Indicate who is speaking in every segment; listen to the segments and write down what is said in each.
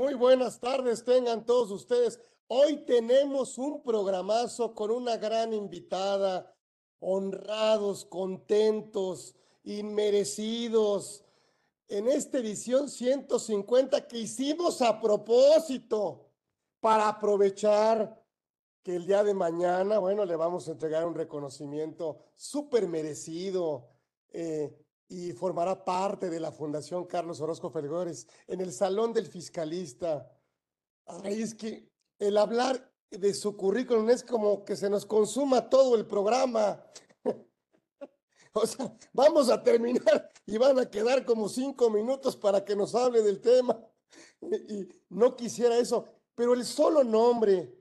Speaker 1: Muy buenas tardes, tengan todos ustedes. Hoy tenemos un programazo con una gran invitada, honrados, contentos, inmerecidos, en esta edición 150 que hicimos a propósito para aprovechar que el día de mañana, bueno, le vamos a entregar un reconocimiento súper merecido eh, y formará parte de la Fundación Carlos Orozco Felgores en el Salón del Fiscalista. Ay, es que el hablar de su currículum es como que se nos consuma todo el programa. o sea, vamos a terminar y van a quedar como cinco minutos para que nos hable del tema. y no quisiera eso, pero el solo nombre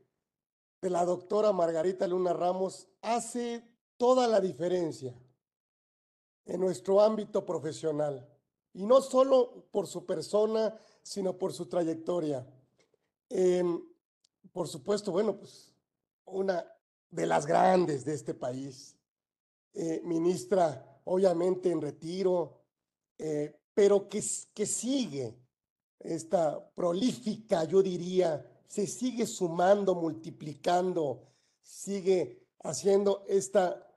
Speaker 1: de la doctora Margarita Luna Ramos hace toda la diferencia en nuestro ámbito profesional. Y no solo por su persona, sino por su trayectoria. Por supuesto, bueno, pues una de las grandes de este país, eh, ministra obviamente en retiro, eh, pero que, que sigue esta prolífica, yo diría, se sigue sumando, multiplicando, sigue haciendo esta,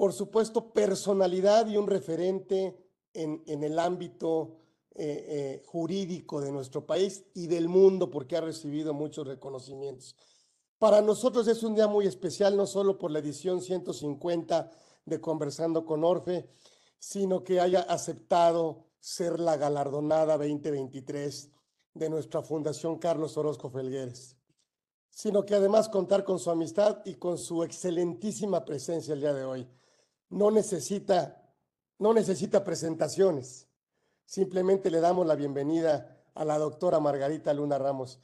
Speaker 1: por supuesto, personalidad y un referente en, el ámbito eh, eh, jurídico de nuestro país y del mundo, porque ha recibido muchos reconocimientos. Para nosotros es un día muy especial, no solo por la edición 150 de Conversando con Orfe, sino que haya aceptado ser la galardonada 2023 de nuestra Fundación Carlos Orozco Felgueres, sino que además contar con su amistad y con su excelentísima presencia el día de hoy. No necesita, no necesita presentaciones. Simplemente le damos la bienvenida a la doctora Margarita Luna Ramos.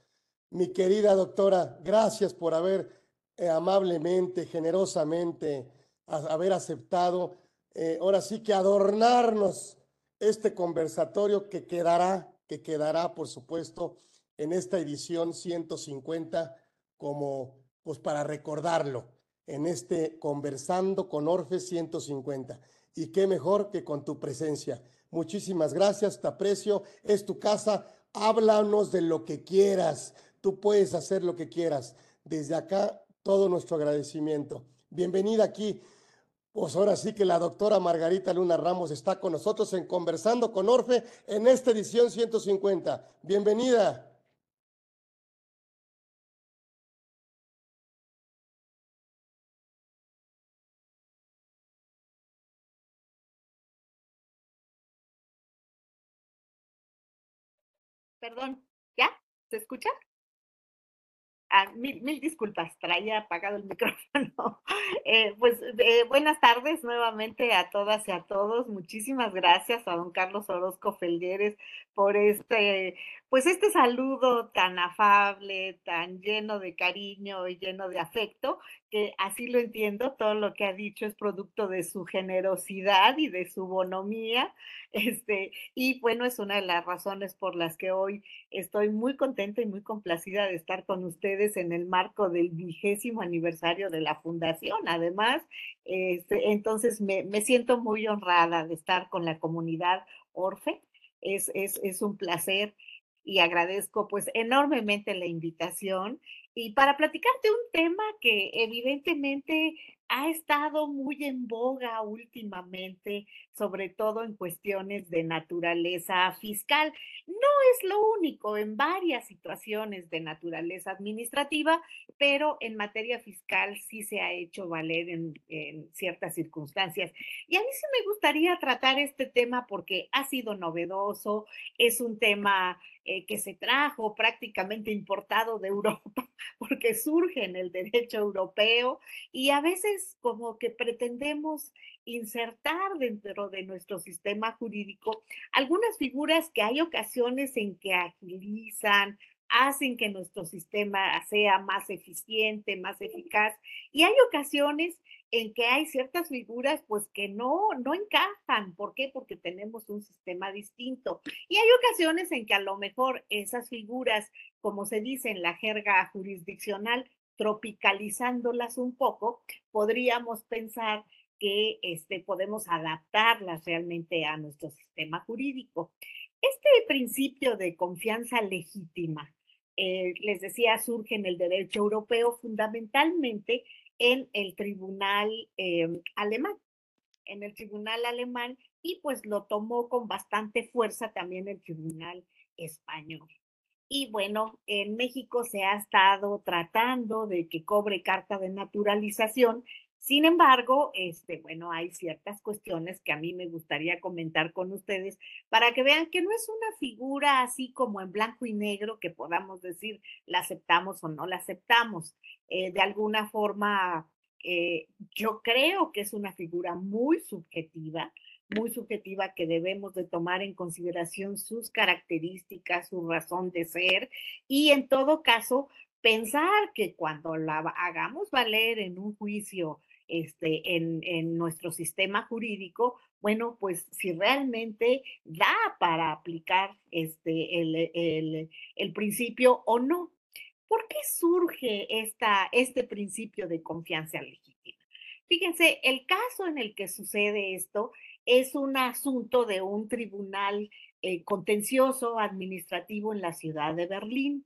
Speaker 1: Mi querida doctora, gracias por haber eh, amablemente, generosamente, haber aceptado, eh, ahora sí que adornarnos este conversatorio que quedará que quedará, por supuesto, en esta edición 150 como pues para recordarlo en este Conversando con Orfe 150. Y qué mejor que con tu presencia. Muchísimas gracias, te aprecio, es tu casa, háblanos de lo que quieras, tú puedes hacer lo que quieras. Desde acá, todo nuestro agradecimiento. Bienvenida aquí. Pues ahora sí que la doctora Margarita Luna Ramos está con nosotros en Conversando con Orfe en esta edición 150. Bienvenida.
Speaker 2: Perdón, ¿ya? ¿Se escucha? Ah, mil, disculpas, traía apagado el micrófono. Eh, pues eh, buenas tardes nuevamente a todas y a todos. Muchísimas gracias a don Carlos Orozco Felgueres por este, pues este saludo tan afable, tan lleno de cariño y lleno de afecto, que así lo entiendo, todo lo que ha dicho es producto de su generosidad y de su bonomía. Este, y bueno, es una de las razones por las que hoy estoy muy contenta y muy complacida de estar con ustedes en el marco del vigésimo aniversario de la fundación. Además, este, entonces me, me siento muy honrada de estar con la comunidad Orfe. Es, es, es un placer y agradezco pues enormemente la invitación. Y para platicarte un tema que evidentemente ha estado muy en boga últimamente, sobre todo en cuestiones de naturaleza fiscal. No es lo único, en varias situaciones de naturaleza administrativa, pero en materia fiscal sí se ha hecho valer en, ciertas circunstancias. Y a mí sí me gustaría tratar este tema porque ha sido novedoso, es un tema eh, que se trajo prácticamente importado de Europa, porque surge en el derecho europeo y a veces como que pretendemos insertar dentro de nuestro sistema jurídico algunas figuras que hay ocasiones en que agilizan, hacen que nuestro sistema sea más eficiente, más eficaz. Y hay ocasiones en que hay ciertas figuras pues que no, no encajan. ¿Por qué? Porque tenemos un sistema distinto. Y hay ocasiones en que a lo mejor esas figuras, como se dice en la jerga jurisdiccional, tropicalizándolas un poco, podríamos pensar que este, podemos adaptarlas realmente a nuestro sistema jurídico. Este principio de confianza legítima, eh, les decía, surge en el derecho europeo fundamentalmente en el tribunal em, alemán, en el tribunal alemán y pues lo tomó con bastante fuerza también el tribunal español. Y bueno, en México se ha estado tratando de que cobre carta de naturalización sin embargo, este, bueno, hay ciertas cuestiones que a mí me gustaría comentar con ustedes para que vean que no es una figura así como en blanco y negro que podamos decir la aceptamos o no la aceptamos. Eh, de alguna forma, eh, yo creo que es una figura muy subjetiva, muy subjetiva que debemos de tomar en consideración sus características, su razón de ser y en todo caso pensar que cuando la hagamos valer en un juicio este, en, nuestro sistema jurídico, bueno, pues si realmente da para aplicar este, el, el, principio o no. ¿Por qué surge esta, este principio de confianza legítima? Fíjense, el caso en el que sucede esto es un asunto de un tribunal eh, contencioso administrativo en la ciudad de Berlín.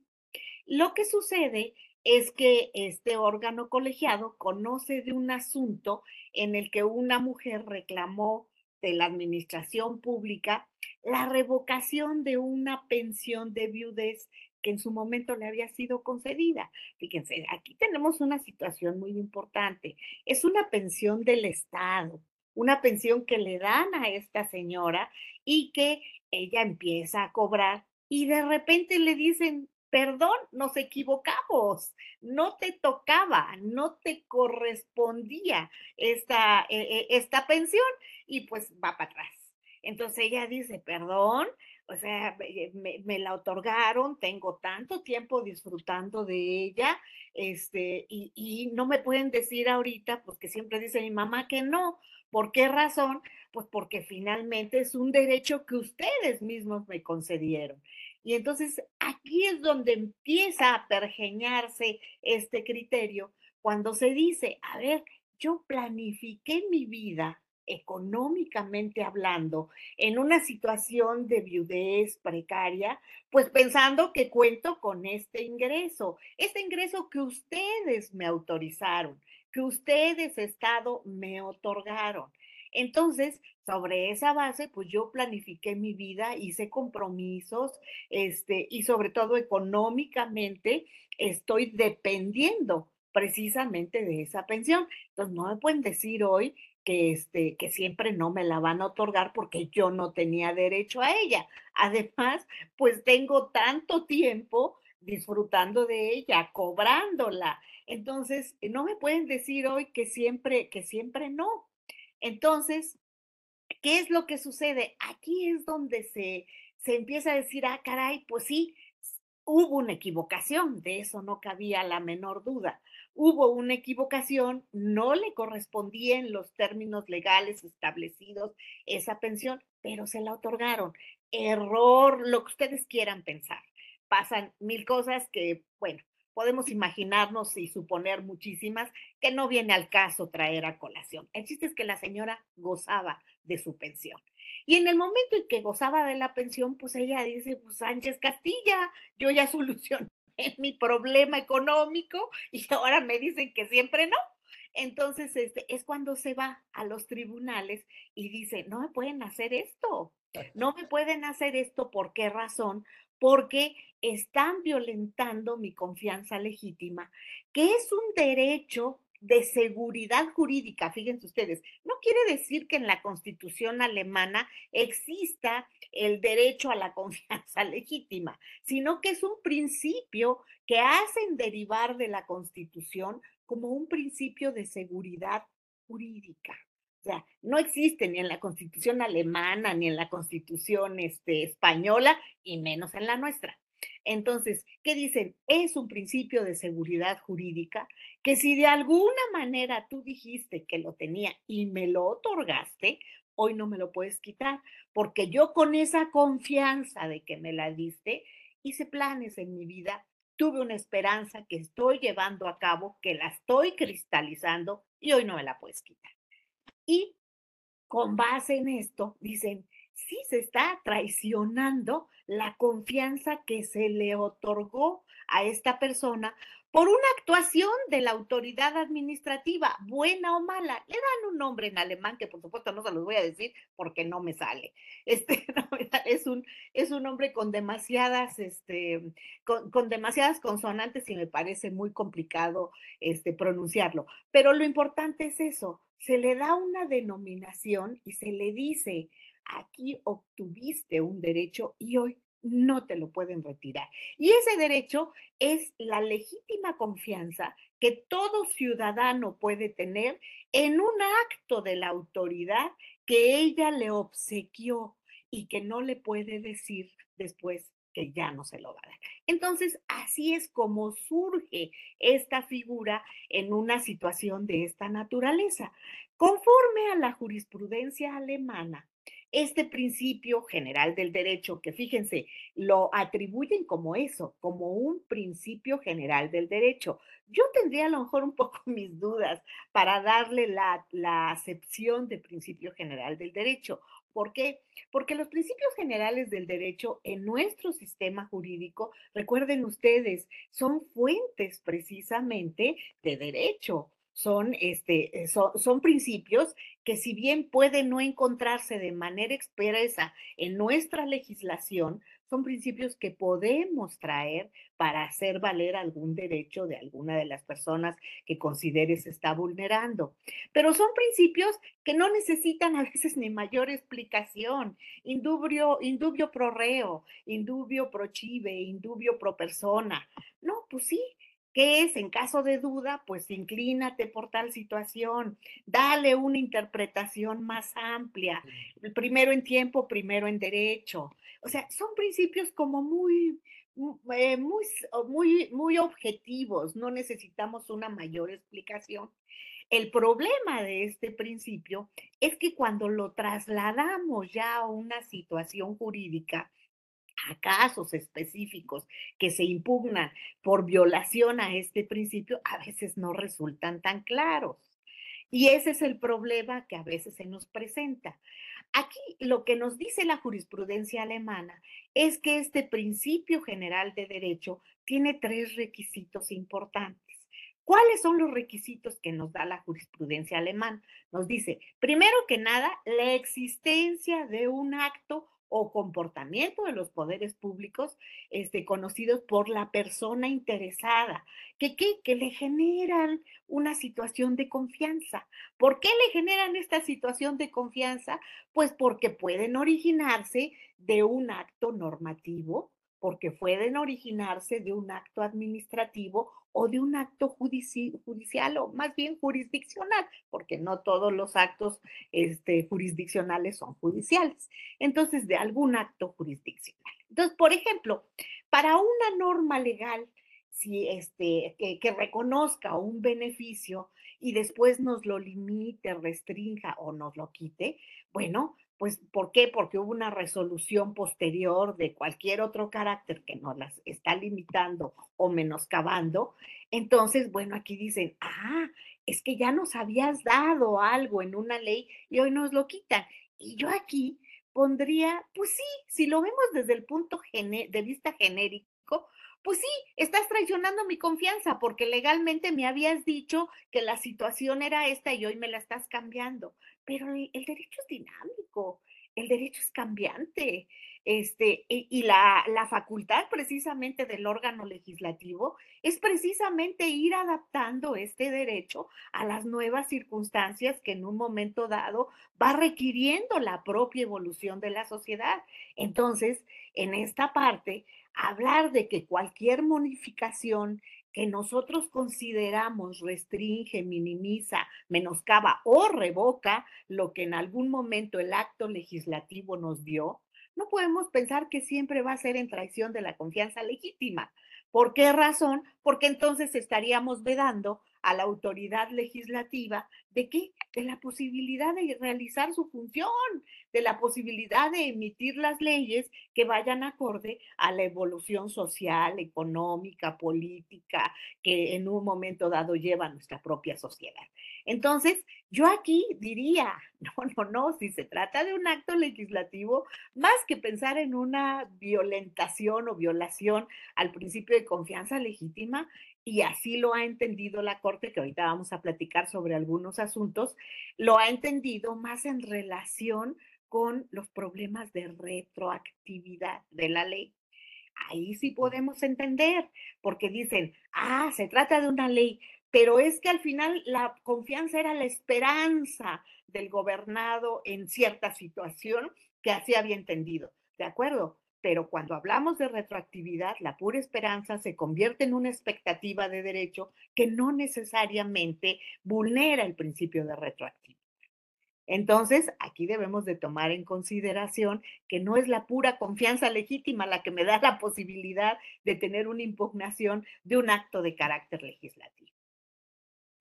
Speaker 2: Lo que sucede es que este órgano colegiado conoce de un asunto en el que una mujer reclamó de la administración pública la revocación de una pensión de viudez que en su momento le había sido concedida. Fíjense, aquí tenemos una situación muy importante. Es una pensión del Estado, una pensión que le dan a esta señora y que ella empieza a cobrar y de repente le dicen, perdón, nos equivocamos, no te tocaba, no te correspondía esta, eh, eh, esta pensión y pues va para atrás. Entonces ella dice, perdón, o sea, me, la otorgaron, tengo tanto tiempo disfrutando de ella, este, y, y, no me pueden decir ahorita, porque siempre dice mi mamá que no. ¿Por qué razón? Pues porque finalmente es un derecho que ustedes mismos me concedieron. Y entonces aquí es donde empieza a pergeñarse este criterio, cuando se dice, a ver, yo planifiqué mi vida económicamente hablando en una situación de viudez precaria, pues pensando que cuento con este ingreso, este ingreso que ustedes me autorizaron, que ustedes, Estado, me otorgaron. Entonces, sobre esa base, pues yo planifiqué mi vida, hice compromisos, este, y sobre todo económicamente estoy dependiendo precisamente de esa pensión. Entonces, no me pueden decir hoy que, este, que siempre no me la van a otorgar porque yo no tenía derecho a ella. Además, pues tengo tanto tiempo disfrutando de ella, cobrándola. Entonces, no me pueden decir hoy que siempre, que siempre no. Entonces, ¿qué es lo que sucede? Aquí es donde se, se empieza a decir, ah, caray, pues sí, hubo una equivocación, de eso no cabía la menor duda. Hubo una equivocación, no le correspondía en los términos legales establecidos esa pensión, pero se la otorgaron. Error, lo que ustedes quieran pensar. Pasan mil cosas que, bueno, podemos imaginarnos y suponer muchísimas que no viene al caso traer a colación. El chiste es que la señora gozaba de su pensión. Y en el momento en que gozaba de la pensión, pues ella dice, pues Sánchez Castilla, yo ya solucioné mi problema económico y ahora me dicen que siempre no. Entonces, este, es cuando se va a los tribunales y dice, no me pueden hacer esto, no me pueden hacer esto, ¿por qué razón? porque están violentando mi confianza legítima, que es un derecho de seguridad jurídica, fíjense ustedes, no quiere decir que en la constitución alemana exista el derecho a la confianza legítima, sino que es un principio que hacen derivar de la constitución como un principio de seguridad jurídica. O sea, no existe ni en la constitución alemana, ni en la constitución este, española, y menos en la nuestra. Entonces, ¿qué dicen? Es un principio de seguridad jurídica que si de alguna manera tú dijiste que lo tenía y me lo otorgaste, hoy no me lo puedes quitar, porque yo con esa confianza de que me la diste, hice planes en mi vida, tuve una esperanza que estoy llevando a cabo, que la estoy cristalizando y hoy no me la puedes quitar. Y con base en esto, dicen, sí se está traicionando la confianza que se le otorgó a esta persona por una actuación de la autoridad administrativa, buena o mala. Le dan un nombre en alemán que por supuesto no se los voy a decir porque no me sale. Este es un, es un nombre con demasiadas, este, con, demasiadas consonantes y me parece muy complicado este, pronunciarlo. Pero lo importante es eso, se le da una denominación y se le dice, aquí obtuviste un derecho y hoy no te lo pueden retirar. Y ese derecho es la legítima confianza que todo ciudadano puede tener en un acto de la autoridad que ella le obsequió y que no le puede decir después que ya no se lo va a dar. Entonces, así es como surge esta figura en una situación de esta naturaleza. Conforme a la jurisprudencia alemana, este principio general del derecho, que fíjense, lo atribuyen como eso, como un principio general del derecho. Yo tendría a lo mejor un poco mis dudas para darle la, acepción de principio general del derecho. ¿Por qué? Porque los principios generales del derecho en nuestro sistema jurídico, recuerden ustedes, son fuentes precisamente de derecho son, este, son, son, principios que si bien pueden no encontrarse de manera expresa en nuestra legislación, son principios que podemos traer para hacer valer algún derecho de alguna de las personas que considere se está vulnerando. Pero son principios que no necesitan a veces ni mayor explicación. Indubio, indubio pro reo, indubio pro chive, indubio pro persona. No, pues sí, ¿Qué es? En caso de duda, pues inclínate por tal situación, dale una interpretación más amplia, primero en tiempo, primero en derecho. O sea, son principios como muy, eh, muy, muy, muy objetivos, no necesitamos una mayor explicación. El problema de este principio es que cuando lo trasladamos ya a una situación jurídica, a casos específicos que se impugnan por violación a este principio, a veces no resultan tan claros. Y ese es el problema que a veces se nos presenta. Aquí lo que nos dice la jurisprudencia alemana es que este principio general de derecho tiene tres requisitos importantes. ¿Cuáles son los requisitos que nos da la jurisprudencia alemana? Nos dice, primero que nada, la existencia de un acto o comportamiento de los poderes públicos este, conocidos por la persona interesada, que, que le generan una situación de confianza. ¿Por qué le generan esta situación de confianza? Pues porque pueden originarse de un acto normativo, porque pueden originarse de un acto administrativo o de un acto judicial o más bien jurisdiccional, porque no todos los actos este, jurisdiccionales son judiciales. Entonces, de algún acto jurisdiccional. Entonces, por ejemplo, para una norma legal, si este, que, que reconozca un beneficio y después nos lo limite, restrinja o nos lo quite, bueno, pues, ¿por qué? Porque hubo una resolución posterior de cualquier otro carácter que nos las está limitando o menoscabando. Entonces, bueno, aquí dicen, ah, es que ya nos habías dado algo en una ley y hoy nos lo quitan. Y yo aquí pondría, pues sí, si lo vemos desde el punto de vista genérico, pues sí, estás traicionando mi confianza porque legalmente me habías dicho que la situación era esta y hoy me la estás cambiando. Pero el, derecho es dinámico, el derecho es cambiante. Este, y, la, la, facultad precisamente del órgano legislativo es precisamente ir adaptando este derecho a las nuevas circunstancias que en un momento dado va requiriendo la propia evolución de la sociedad. Entonces, en esta parte, hablar de que cualquier modificación que nosotros consideramos restringe, minimiza, menoscaba o revoca lo que en algún momento el acto legislativo nos dio, no podemos pensar que siempre va a ser en traición de la confianza legítima. ¿Por qué razón? Porque entonces estaríamos vedando a la autoridad legislativa de qué? De la posibilidad de realizar su función, de la posibilidad de emitir las leyes que vayan acorde a la evolución social, económica, política que en un momento dado lleva nuestra propia sociedad. Entonces, yo aquí diría, no, no, no, si se trata de un acto legislativo, más que pensar en una violentación o violación al principio de confianza legítima, y así lo ha entendido la Corte, que ahorita vamos a platicar sobre algunos asuntos, lo ha entendido más en relación con los problemas de retroactividad de la ley. Ahí sí podemos entender, porque dicen, ah, se trata de una ley, pero es que al final la confianza era la esperanza del gobernado en cierta situación que así había entendido. ¿De acuerdo? Pero cuando hablamos de retroactividad, la pura esperanza se convierte en una expectativa de derecho que no necesariamente vulnera el principio de retroactividad. Entonces, aquí debemos de tomar en consideración que no es la pura confianza legítima la que me da la posibilidad de tener una impugnación de un acto de carácter legislativo.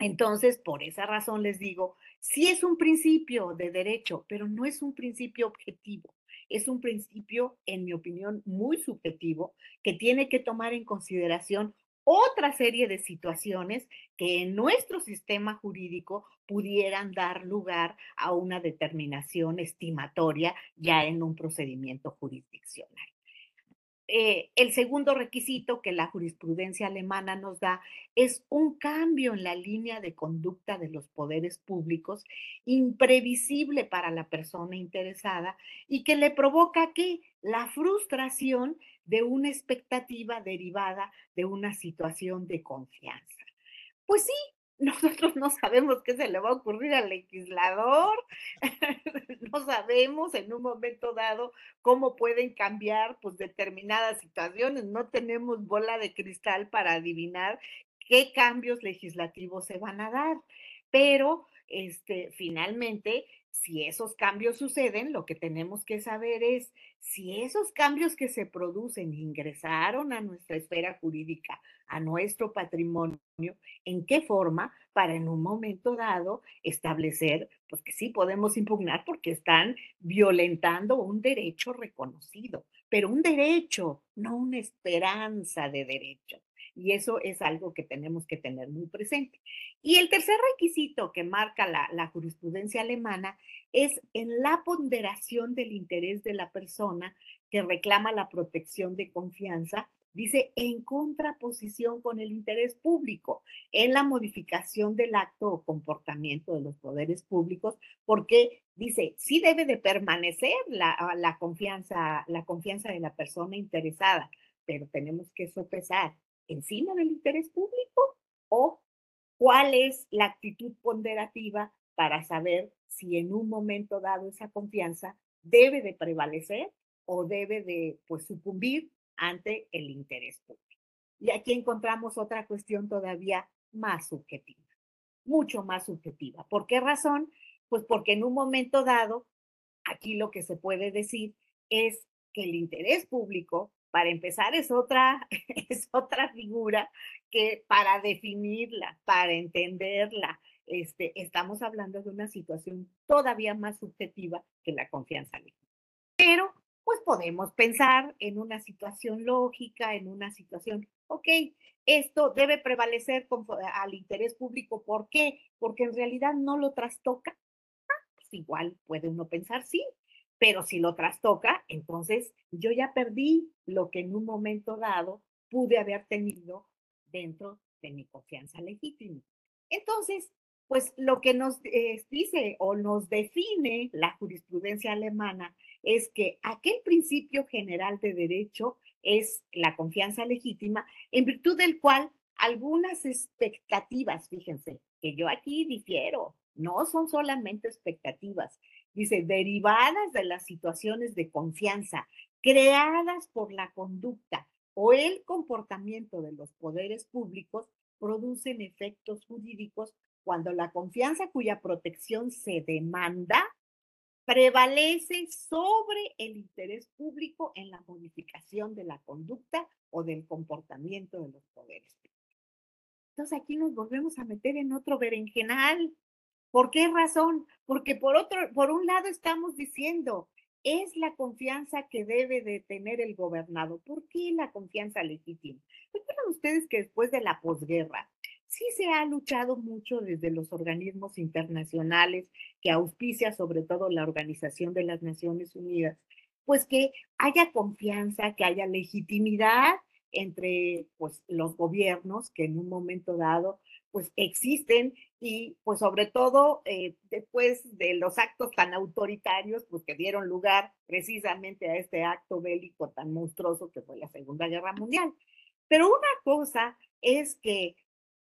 Speaker 2: Entonces, por esa razón les digo, sí es un principio de derecho, pero no es un principio objetivo es un principio, en mi opinión, muy subjetivo que tiene que tomar en consideración otra serie de situaciones que en nuestro sistema jurídico pudieran dar lugar a una determinación estimatoria ya en un procedimiento jurisdiccional. Eh, el segundo requisito que la jurisprudencia alemana nos da es un cambio en la línea de conducta de los poderes públicos imprevisible para la persona interesada y que le provoca que la frustración de una expectativa derivada de una situación de confianza. Pues sí, nosotros no sabemos qué se le va a ocurrir al legislador, no sabemos en un momento dado cómo pueden cambiar pues determinadas situaciones, no tenemos bola de cristal para adivinar qué cambios legislativos se van a dar, pero este finalmente si esos cambios suceden, lo que tenemos que saber es si esos cambios que se producen ingresaron a nuestra esfera jurídica, a nuestro patrimonio, en qué forma para en un momento dado establecer, pues que sí podemos impugnar porque están violentando un derecho reconocido, pero un derecho, no una esperanza de derecho. Y eso es algo que tenemos que tener muy presente. Y el tercer requisito que marca la, jurisprudencia alemana es en la ponderación del interés de la persona que reclama la protección de confianza, dice en contraposición con el interés público en la modificación del acto o comportamiento de los poderes públicos, porque dice, sí debe de permanecer la, la confianza, la confianza de la persona interesada, pero tenemos que sopesar encima del interés público o cuál es la actitud ponderativa para saber si en un momento dado esa confianza debe de prevalecer o debe de pues sucumbir ante el interés público. Y aquí encontramos otra cuestión todavía más subjetiva, mucho más subjetiva. ¿Por qué razón? Pues porque en un momento dado, aquí lo que se puede decir es que el interés público para empezar, es otra, es otra figura que para definirla, para entenderla, este, estamos hablando de una situación todavía más subjetiva que la confianza. Pero, pues podemos pensar en una situación lógica, en una situación, ok, esto debe prevalecer al interés público. ¿Por qué? Porque en realidad no lo trastoca. Ah, pues igual puede uno pensar, sí, pero si lo trastoca, entonces yo ya perdí lo que en un momento dado pude haber tenido dentro de mi confianza legítima. Entonces, pues lo que nos eh, dice o nos define la jurisprudencia alemana es que aquel principio general de derecho es la confianza legítima, en virtud del cual algunas expectativas, fíjense, que yo aquí difiero, no son solamente expectativas, dice, derivadas de las situaciones de confianza creadas por la conducta o el comportamiento de los poderes públicos, producen efectos jurídicos cuando la confianza cuya protección se demanda prevalece sobre el interés público en la modificación de la conducta o del comportamiento de los poderes. Entonces aquí nos volvemos a meter en otro berenjenal, ¿Por qué razón? Porque por otro, por un lado estamos diciendo, es la confianza que debe de tener el gobernado. ¿Por qué la confianza legítima? Recuerdan ustedes que después de la posguerra, sí se ha luchado mucho desde los organismos internacionales que auspicia sobre todo la Organización de las Naciones Unidas, pues que haya confianza, que haya legitimidad entre pues, los gobiernos que en un momento dado pues existen y pues sobre todo eh, después de los actos tan autoritarios pues que dieron lugar precisamente a este acto bélico tan monstruoso que fue la Segunda Guerra Mundial. Pero una cosa es que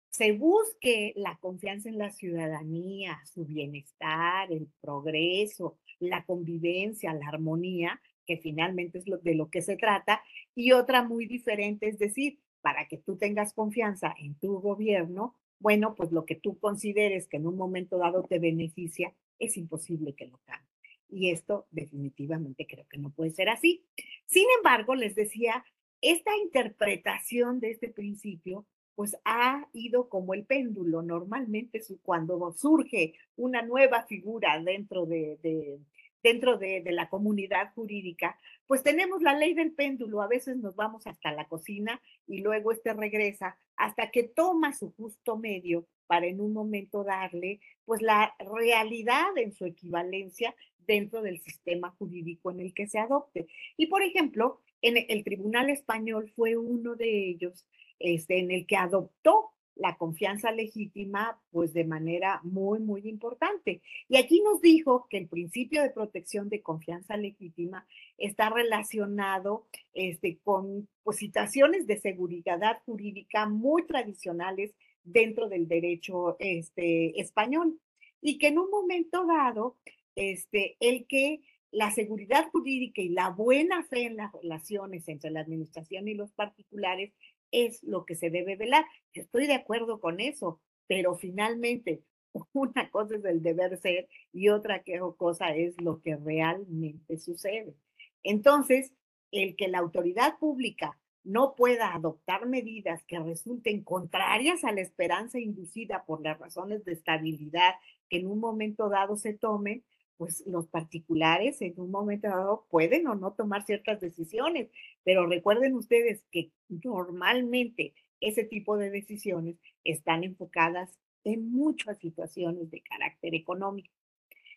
Speaker 2: se busque la confianza en la ciudadanía, su bienestar, el progreso, la convivencia, la armonía, que finalmente es lo, de lo que se trata, y otra muy diferente, es decir, para que tú tengas confianza en tu gobierno, bueno, pues lo que tú consideres que en un momento dado te beneficia, es imposible que lo cambie. Y esto definitivamente creo que no puede ser así. Sin embargo, les decía, esta interpretación de este principio pues ha ido como el péndulo. Normalmente cuando surge una nueva figura dentro de, dentro de, la comunidad jurídica, pues tenemos la ley del péndulo, a veces nos vamos hasta la cocina y luego este regresa hasta que toma su justo medio para en un momento darle pues la realidad en su equivalencia dentro del sistema jurídico en el que se adopte. Y por ejemplo, en el Tribunal Español fue uno de ellos este, en el que adoptó la confianza legítima, pues de manera muy, muy importante. Y aquí nos dijo que el principio de protección de confianza legítima está relacionado este, con pues, situaciones de seguridad jurídica muy tradicionales dentro del derecho este, español. Y que en un momento dado, este, el que la seguridad jurídica y la buena fe en las relaciones entre la administración y los particulares es lo que se debe velar. Estoy de acuerdo con eso, pero finalmente una cosa es el deber ser y otra cosa es lo que realmente sucede. Entonces, el que la autoridad pública no pueda adoptar medidas que resulten contrarias a la esperanza inducida por las razones de estabilidad que en un momento dado se tomen, pues los particulares en un momento dado pueden o no tomar ciertas decisiones, pero recuerden ustedes que normalmente ese tipo de decisiones están enfocadas en muchas situaciones de carácter económico.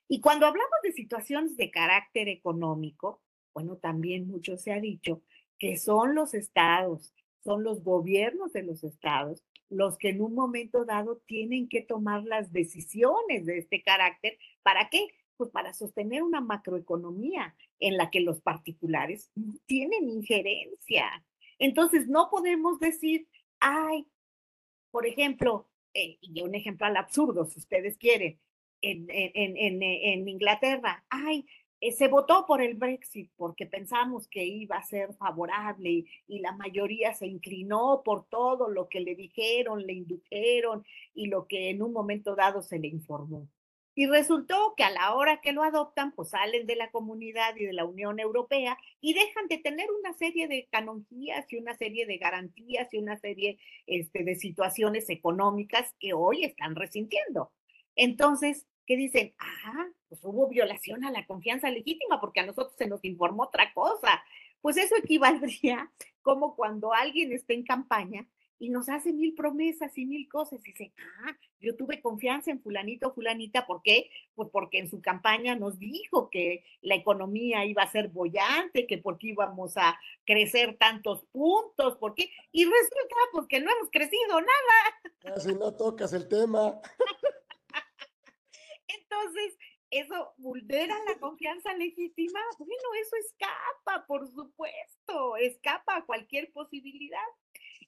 Speaker 2: Y cuando hablamos de situaciones de carácter económico, bueno, también mucho se ha dicho que son los estados, son los gobiernos de los estados los que en un momento dado tienen que tomar las decisiones de este carácter. ¿Para qué? Pues para sostener una macroeconomía en la que los particulares tienen injerencia. Entonces, no podemos decir, ay, por ejemplo, eh, y un ejemplo al absurdo, si ustedes quieren, en, en, en, Inglaterra, ay, eh, se votó por el Brexit porque pensamos que iba a ser favorable y, y, la mayoría se inclinó por todo lo que le dijeron, le indujeron y lo que en un momento dado se le informó. Y resultó que a la hora que lo adoptan, pues salen de la comunidad y de la Unión Europea y dejan de tener una serie de canonjías y una serie de garantías y una serie este, de situaciones económicas que hoy están resintiendo. Entonces, ¿qué dicen? Ah, pues hubo violación a la confianza legítima porque a nosotros se nos informó otra cosa. Pues eso equivaldría como cuando alguien está en campaña y nos hace mil promesas y mil cosas. Y dice, ah, yo tuve confianza en fulanito, fulanita, ¿por qué? Pues porque en su campaña nos dijo que la economía iba a ser bollante, que porque íbamos a crecer tantos puntos, ¿por qué? Y resulta porque no hemos crecido nada.
Speaker 1: Casi no tocas el tema.
Speaker 2: Entonces, eso vulnera la confianza legítima. Bueno, eso escapa, por supuesto, escapa a cualquier posibilidad.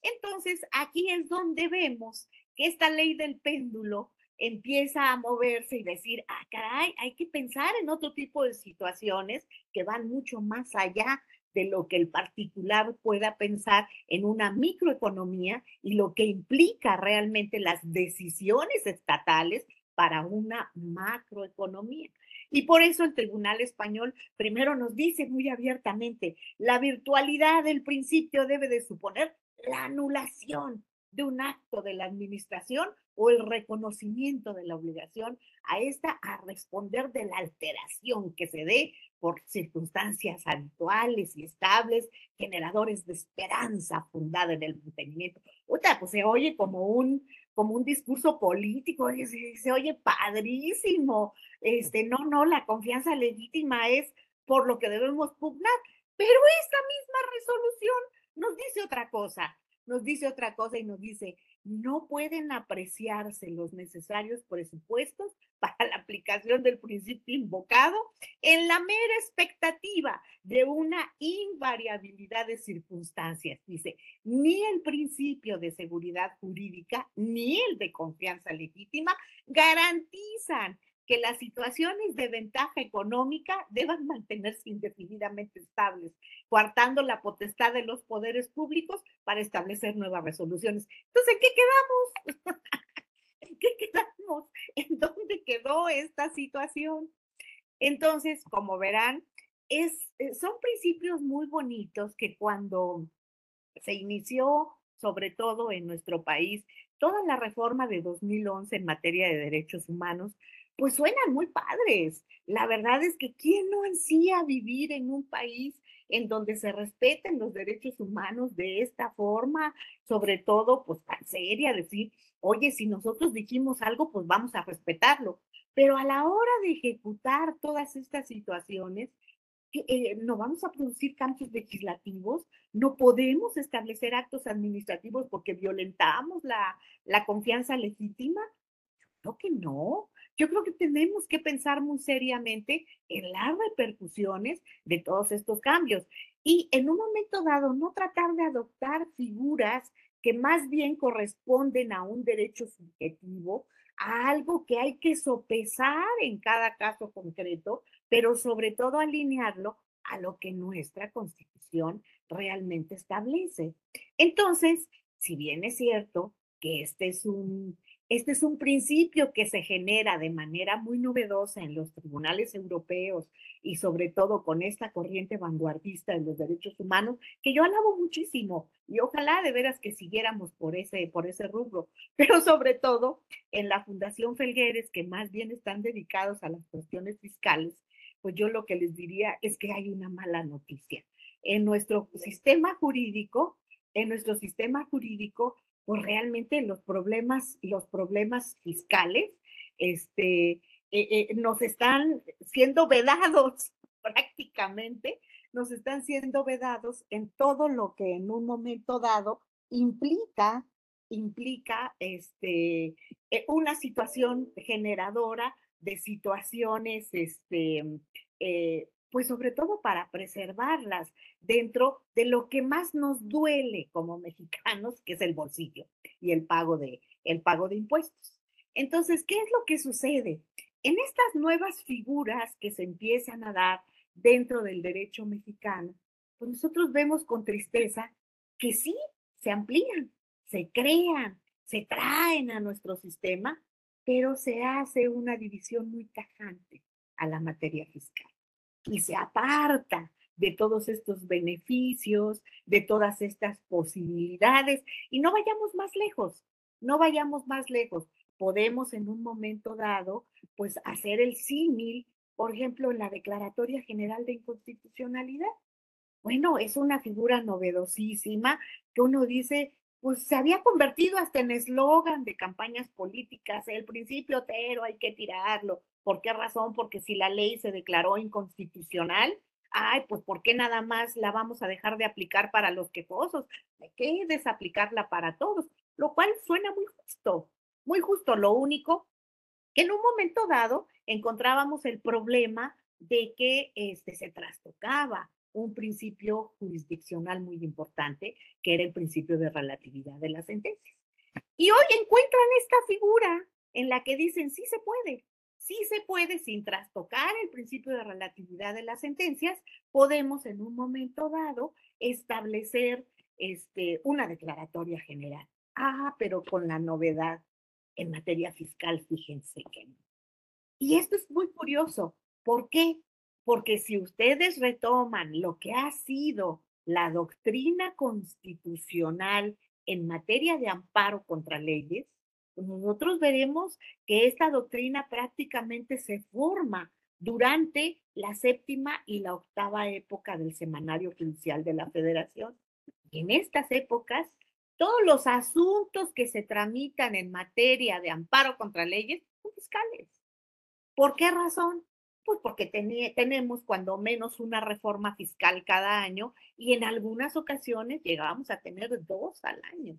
Speaker 2: Entonces, aquí es donde vemos que esta ley del péndulo empieza a moverse y decir, ah, hay que pensar en otro tipo de situaciones que van mucho más allá de lo que el particular pueda pensar en una microeconomía y lo que implica realmente las decisiones estatales para una macroeconomía. Y por eso el Tribunal Español primero nos dice muy abiertamente, la virtualidad del principio debe de suponer la anulación de un acto de la administración o el reconocimiento de la obligación a esta a responder de la alteración que se dé por circunstancias habituales y estables, generadores de esperanza fundada en el mantenimiento. Otra, pues se oye como un, como un discurso político, se, se, oye padrísimo. Este, no, no, la confianza legítima es por lo que debemos pugnar. Pero esta misma resolución nos dice otra cosa, nos dice otra cosa y nos dice, no pueden apreciarse los necesarios presupuestos para la aplicación del principio invocado en la mera expectativa de una invariabilidad de circunstancias. Dice, ni el principio de seguridad jurídica ni el de confianza legítima garantizan que las situaciones de ventaja económica deban mantenerse indefinidamente estables, coartando la potestad de los poderes públicos para establecer nuevas resoluciones. Entonces, ¿en qué quedamos? ¿En qué quedamos? ¿En dónde quedó esta situación? Entonces, como verán, es, eh, son principios muy bonitos que cuando se inició, sobre todo en nuestro país, toda la reforma de 2011 en materia de derechos humanos, pues suenan muy padres. La verdad es que ¿quién no ansía vivir en un país en donde se respeten los derechos humanos de esta forma? Sobre todo, pues tan seria, decir, oye, si nosotros dijimos algo, pues vamos a respetarlo. Pero a la hora de ejecutar todas estas situaciones, eh, no vamos a producir cambios legislativos, no podemos establecer actos administrativos porque violentamos la, la confianza legítima. Yo creo que no. Yo creo que tenemos que pensar muy seriamente en las repercusiones de todos estos cambios y en un momento dado no tratar de adoptar figuras que más bien corresponden a un derecho subjetivo, a algo que hay que sopesar en cada caso concreto, pero sobre todo alinearlo a lo que nuestra constitución realmente establece. Entonces, si bien es cierto que este es un este es un principio que se genera de manera muy novedosa en los tribunales europeos y sobre todo con esta corriente vanguardista de los derechos humanos, que yo alabo muchísimo y ojalá de veras que siguiéramos por ese, por ese rubro, pero sobre todo en la Fundación Felgueres, que más bien están dedicados a las cuestiones fiscales, pues yo lo que les diría es que hay una mala noticia. En nuestro sistema jurídico, en nuestro sistema jurídico, pues realmente los problemas, los problemas fiscales, este, eh, eh, nos están siendo vedados prácticamente, nos están siendo vedados en todo lo que en un momento dado implica, implica este, eh, una situación generadora de situaciones este, pues sobre todo para preservarlas dentro de lo que más nos duele como mexicanos, que es el bolsillo y el pago de, el pago de impuestos. Entonces, ¿qué es lo que sucede? En estas nuevas figuras que se empiezan a dar dentro del derecho mexicano, pues nosotros vemos con tristeza que sí, se amplían, se crean, se traen a nuestro sistema, pero se hace una división muy tajante a la materia fiscal y se aparta de todos estos beneficios, de todas estas posibilidades. Y no vayamos más lejos, no vayamos más lejos. Podemos en un momento dado, pues hacer el símil, por ejemplo, en la Declaratoria General de Inconstitucionalidad. Bueno, es una figura novedosísima que uno dice, pues se había convertido hasta en eslogan de campañas políticas, el principio Otero hay que tirarlo. ¿Por qué razón? Porque si la ley se declaró inconstitucional, ay, pues ¿por qué nada más la vamos a dejar de aplicar para los quejosos? Hay que desaplicarla para todos, lo cual suena muy justo, muy justo. Lo único que en un momento dado encontrábamos el problema de que este, se trastocaba un principio jurisdiccional muy importante, que era el principio de relatividad de las sentencias. Y hoy encuentran esta figura en la que dicen, sí se puede, sí se puede, sin trastocar el principio de relatividad de las sentencias, podemos en un momento dado establecer este, una declaratoria general. Ah, pero con la novedad en materia fiscal, fíjense que no. Y esto es muy curioso. ¿Por qué? Porque si ustedes retoman lo que ha sido la doctrina constitucional en materia de amparo contra leyes, nosotros veremos que esta doctrina prácticamente se forma durante la séptima y la octava época del Semanario Judicial de la Federación. En estas épocas, todos los asuntos que se tramitan en materia de amparo contra leyes son fiscales. ¿Por qué razón? Pues porque tenemos cuando menos una reforma fiscal cada año y en algunas ocasiones llegábamos a tener dos al año.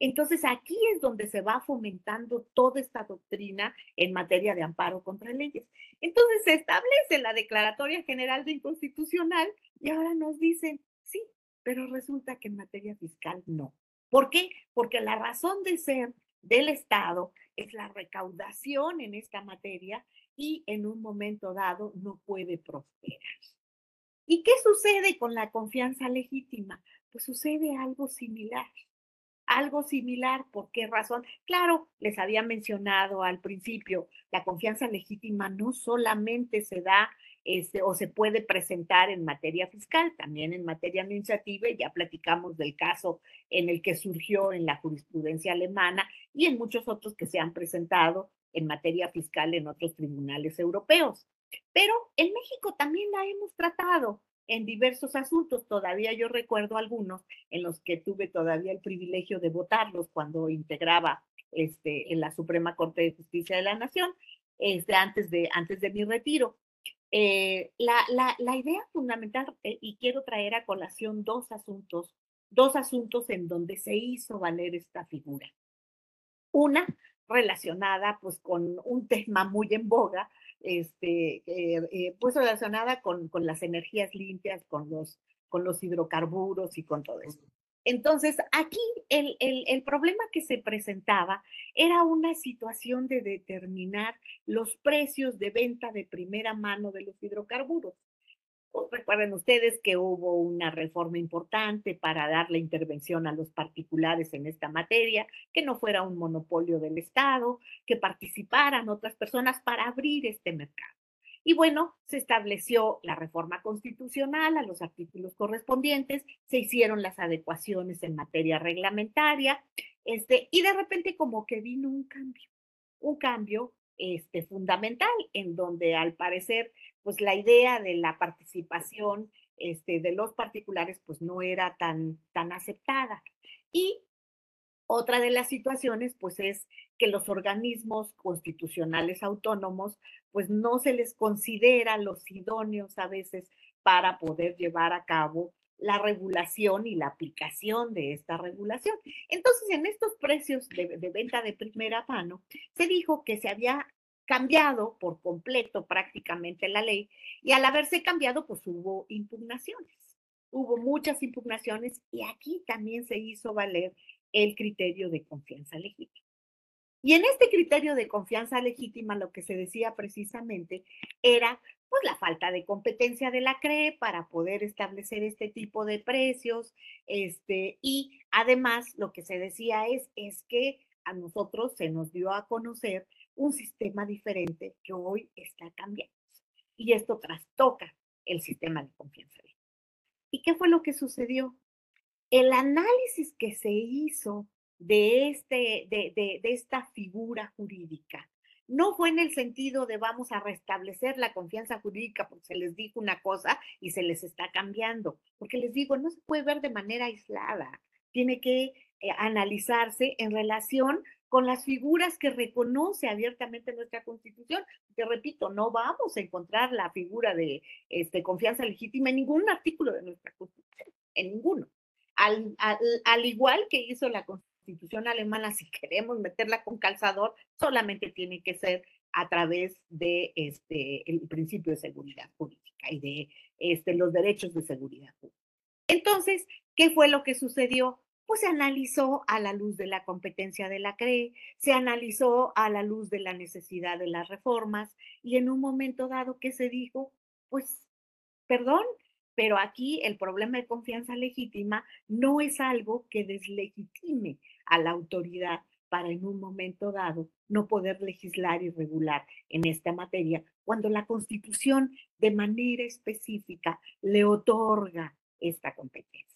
Speaker 2: Entonces aquí es donde se va fomentando toda esta doctrina en materia de amparo contra leyes. Entonces se establece la Declaratoria General de Inconstitucional y ahora nos dicen, sí, pero resulta que en materia fiscal no. ¿Por qué? Porque la razón de ser del Estado es la recaudación en esta materia y en un momento dado no puede prosperar. ¿Y qué sucede con la confianza legítima? Pues sucede algo similar algo similar. ¿Por qué razón? Claro, les había mencionado al principio, la confianza legítima no solamente se da este, o se puede presentar en materia fiscal, también en materia administrativa, ya platicamos del caso en el que surgió en la jurisprudencia alemana y en muchos otros que se han presentado en materia fiscal en otros tribunales europeos. Pero en México también la hemos tratado en diversos asuntos. Todavía yo recuerdo algunos en los que tuve todavía el privilegio de votarlos cuando integraba este, en la Suprema Corte de Justicia de la Nación, este, antes, de, antes de mi retiro. Eh, la, la, la, idea fundamental, eh, y quiero traer a colación dos asuntos, dos asuntos en donde se hizo valer esta figura. Una relacionada pues con un tema muy en boga, este, eh, eh, pues relacionada con, con, las energías limpias, con los, con los hidrocarburos y con todo eso. Entonces, aquí el, el, el, problema que se presentaba era una situación de determinar los precios de venta de primera mano de los hidrocarburos. Recuerden ustedes que hubo una reforma importante para dar la intervención a los particulares en esta materia, que no fuera un monopolio del Estado, que participaran otras personas para abrir este mercado. Y bueno, se estableció la reforma constitucional a los artículos correspondientes, se hicieron las adecuaciones en materia reglamentaria, este, y de repente como que vino un cambio, un cambio este, fundamental, en donde al parecer, pues la idea de la participación este, de los particulares, pues no era tan, tan aceptada. Y otra de las situaciones, pues es que los organismos constitucionales autónomos, pues no se les considera los idóneos a veces para poder llevar a cabo la regulación y la aplicación de esta regulación. Entonces, en estos precios de, venta de primera mano, se dijo que se había cambiado por completo prácticamente la ley y al haberse cambiado, pues hubo impugnaciones. Hubo muchas impugnaciones y aquí también se hizo valer el criterio de confianza legítima. Y en este criterio de confianza legítima lo que se decía precisamente era pues la falta de competencia de la CRE para poder establecer este tipo de precios, este, y además lo que se decía es, es que a nosotros se nos dio a conocer un sistema diferente que hoy está cambiando. Y esto trastoca el sistema de confianza. ¿Y qué fue lo que sucedió? El análisis que se hizo de, este, de, de, de esta figura jurídica no fue en el sentido de vamos a restablecer la confianza jurídica porque se les dijo una cosa y se les está cambiando, porque les digo, no se puede ver de manera aislada, tiene que eh, analizarse en relación con las figuras que reconoce abiertamente nuestra constitución, que repito, no vamos a encontrar la figura de este, confianza legítima en ningún artículo de nuestra constitución, en ninguno. Al, al, al igual que hizo la constitución constitución alemana, si queremos meterla con calzador, solamente tiene que ser a través de este, el principio de seguridad jurídica y de este, los derechos de seguridad pública. Entonces, ¿qué fue lo que sucedió? Pues se analizó a la luz de la competencia de la CRE, se analizó a la luz de la necesidad de las reformas y en un momento dado, ¿qué se dijo? Pues, perdón, pero aquí el problema de confianza legítima no es algo que deslegitime a la autoridad para en un momento dado no poder legislar y regular en esta materia, cuando la Constitución de manera específica le otorga esta competencia.